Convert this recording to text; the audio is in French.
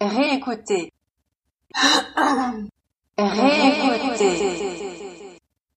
Réécouter. Réécouter.